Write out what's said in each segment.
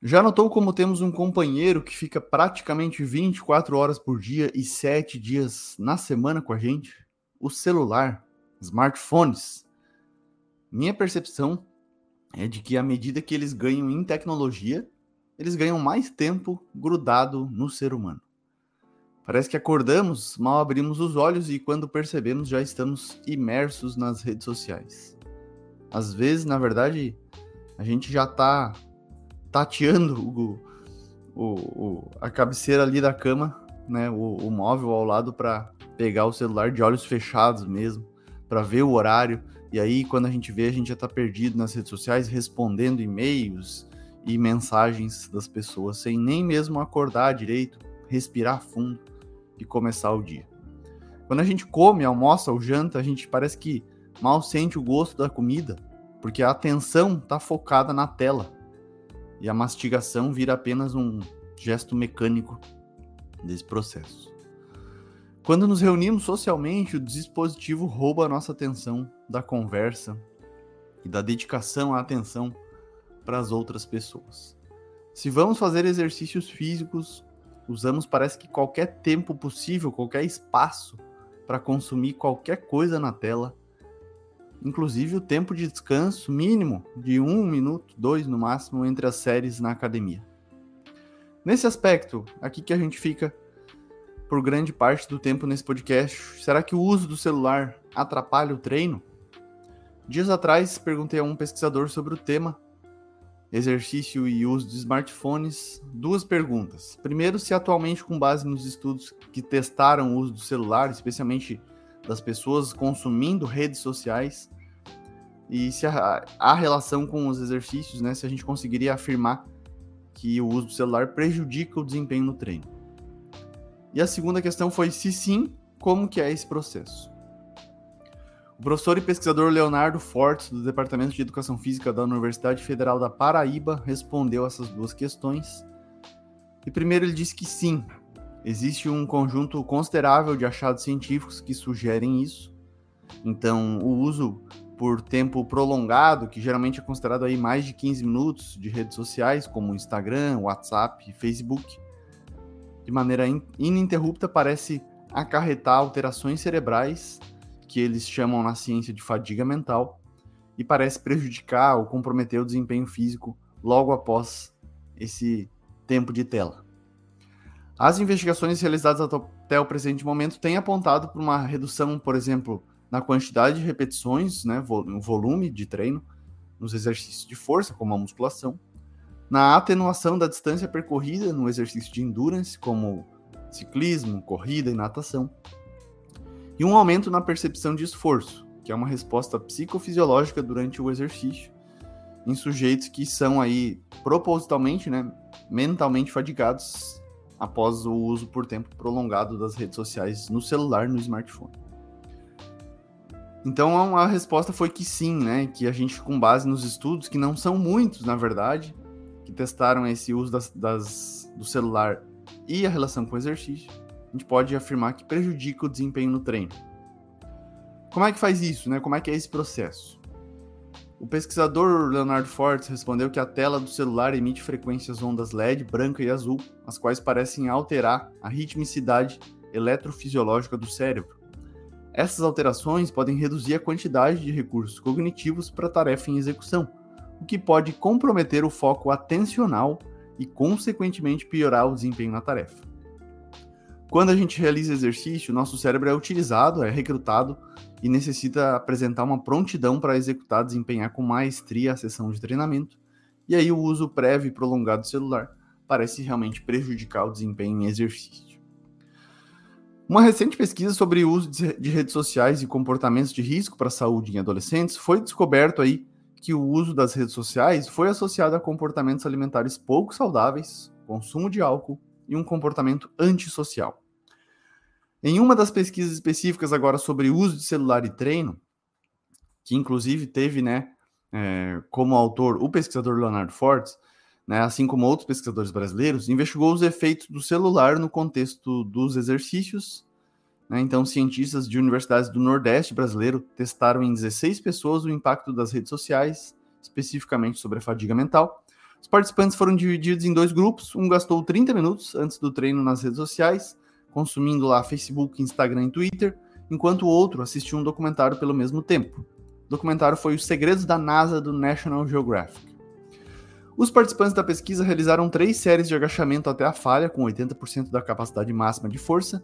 Já notou como temos um companheiro que fica praticamente 24 horas por dia e 7 dias na semana com a gente? O celular, smartphones. Minha percepção é de que à medida que eles ganham em tecnologia, eles ganham mais tempo grudado no ser humano. Parece que acordamos, mal abrimos os olhos e quando percebemos já estamos imersos nas redes sociais. Às vezes, na verdade, a gente já está tateando o, o, o, a cabeceira ali da cama, né, o, o móvel ao lado para pegar o celular de olhos fechados mesmo, para ver o horário. E aí, quando a gente vê, a gente já está perdido nas redes sociais, respondendo e-mails e mensagens das pessoas, sem nem mesmo acordar direito, respirar fundo e começar o dia. Quando a gente come, almoça ou janta, a gente parece que mal sente o gosto da comida, porque a atenção está focada na tela e a mastigação vira apenas um gesto mecânico desse processo. Quando nos reunimos socialmente, o dispositivo rouba a nossa atenção da conversa e da dedicação à atenção para as outras pessoas. Se vamos fazer exercícios físicos, usamos parece que qualquer tempo possível, qualquer espaço para consumir qualquer coisa na tela inclusive o tempo de descanso mínimo de um minuto, dois no máximo, entre as séries na academia. Nesse aspecto, aqui que a gente fica por grande parte do tempo nesse podcast, será que o uso do celular atrapalha o treino? Dias atrás, perguntei a um pesquisador sobre o tema exercício e uso de smartphones, duas perguntas. Primeiro, se atualmente, com base nos estudos que testaram o uso do celular, especialmente das pessoas consumindo redes sociais e se a, a relação com os exercícios, né, se a gente conseguiria afirmar que o uso do celular prejudica o desempenho no treino. E a segunda questão foi se sim, como que é esse processo? O professor e pesquisador Leonardo Fortes, do Departamento de Educação Física da Universidade Federal da Paraíba, respondeu essas duas questões. E primeiro ele disse que sim, Existe um conjunto considerável de achados científicos que sugerem isso. Então, o uso por tempo prolongado, que geralmente é considerado aí mais de 15 minutos de redes sociais, como Instagram, WhatsApp, Facebook, de maneira ininterrupta parece acarretar alterações cerebrais, que eles chamam na ciência de fadiga mental, e parece prejudicar ou comprometer o desempenho físico logo após esse tempo de tela. As investigações realizadas até o presente momento têm apontado para uma redução, por exemplo, na quantidade de repetições, né, no volume de treino, nos exercícios de força, como a musculação, na atenuação da distância percorrida no exercício de endurance, como ciclismo, corrida e natação, e um aumento na percepção de esforço, que é uma resposta psicofisiológica durante o exercício, em sujeitos que são aí propositalmente, né, mentalmente fadigados após o uso por tempo prolongado das redes sociais no celular, no smartphone. Então a resposta foi que sim, né? Que a gente, com base nos estudos, que não são muitos, na verdade, que testaram esse uso das, das, do celular e a relação com o exercício, a gente pode afirmar que prejudica o desempenho no treino. Como é que faz isso, né? Como é que é esse processo? O pesquisador Leonardo Fortes respondeu que a tela do celular emite frequências ondas LED branca e azul, as quais parecem alterar a ritmicidade eletrofisiológica do cérebro. Essas alterações podem reduzir a quantidade de recursos cognitivos para a tarefa em execução, o que pode comprometer o foco atencional e, consequentemente, piorar o desempenho na tarefa. Quando a gente realiza exercício, nosso cérebro é utilizado, é recrutado e necessita apresentar uma prontidão para executar, desempenhar com maestria a sessão de treinamento. E aí o uso prévio e prolongado do celular parece realmente prejudicar o desempenho em exercício. Uma recente pesquisa sobre o uso de redes sociais e comportamentos de risco para a saúde em adolescentes foi descoberto aí que o uso das redes sociais foi associado a comportamentos alimentares pouco saudáveis, consumo de álcool e um comportamento antissocial. Em uma das pesquisas específicas agora sobre uso de celular e treino, que inclusive teve, né, é, como autor o pesquisador Leonardo Fortes, né, assim como outros pesquisadores brasileiros, investigou os efeitos do celular no contexto dos exercícios. Né, então, cientistas de universidades do Nordeste brasileiro testaram em 16 pessoas o impacto das redes sociais, especificamente sobre a fadiga mental. Os participantes foram divididos em dois grupos. Um gastou 30 minutos antes do treino nas redes sociais, consumindo lá Facebook, Instagram e Twitter, enquanto o outro assistiu um documentário pelo mesmo tempo. O documentário foi Os Segredos da NASA do National Geographic. Os participantes da pesquisa realizaram três séries de agachamento até a falha, com 80% da capacidade máxima de força,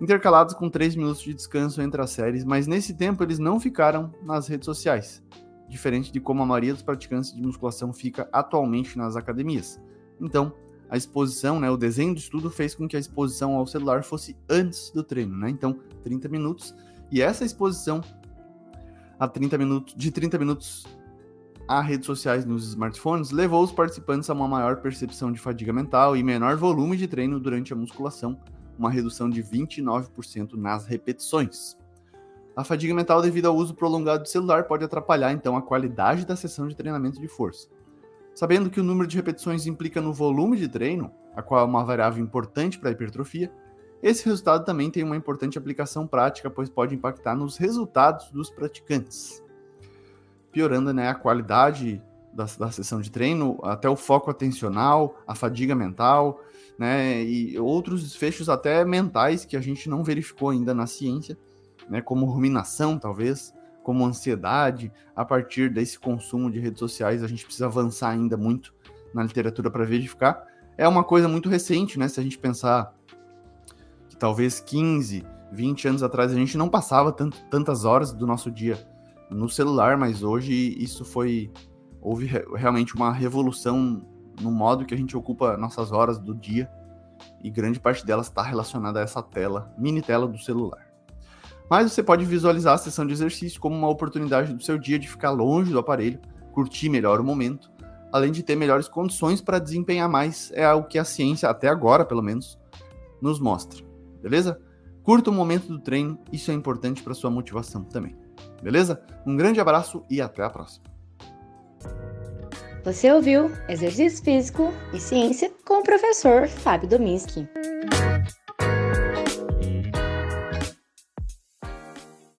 intercalados com 3 minutos de descanso entre as séries, mas nesse tempo eles não ficaram nas redes sociais, diferente de como a maioria dos praticantes de musculação fica atualmente nas academias. Então, a exposição, né, o desenho do estudo fez com que a exposição ao celular fosse antes do treino, né? Então, 30 minutos. E essa exposição a 30 minutos, de 30 minutos a redes sociais nos smartphones levou os participantes a uma maior percepção de fadiga mental e menor volume de treino durante a musculação, uma redução de 29% nas repetições. A fadiga mental devido ao uso prolongado do celular pode atrapalhar então a qualidade da sessão de treinamento de força. Sabendo que o número de repetições implica no volume de treino, a qual é uma variável importante para a hipertrofia, esse resultado também tem uma importante aplicação prática, pois pode impactar nos resultados dos praticantes, piorando né, a qualidade da, da sessão de treino, até o foco atencional, a fadiga mental, né, e outros desfechos até mentais que a gente não verificou ainda na ciência, né, como ruminação, talvez, como ansiedade, a partir desse consumo de redes sociais, a gente precisa avançar ainda muito na literatura para verificar. É uma coisa muito recente, né? Se a gente pensar que talvez 15, 20 anos atrás a gente não passava tanto, tantas horas do nosso dia no celular, mas hoje isso foi. Houve realmente uma revolução no modo que a gente ocupa nossas horas do dia e grande parte delas está relacionada a essa tela, mini tela do celular. Mas você pode visualizar a sessão de exercício como uma oportunidade do seu dia de ficar longe do aparelho, curtir melhor o momento, além de ter melhores condições para desempenhar mais, é algo que a ciência, até agora pelo menos, nos mostra beleza? Curta o momento do treino, isso é importante para sua motivação também. Beleza? Um grande abraço e até a próxima. Você ouviu Exercício Físico e Ciência com o professor Fábio Dominski.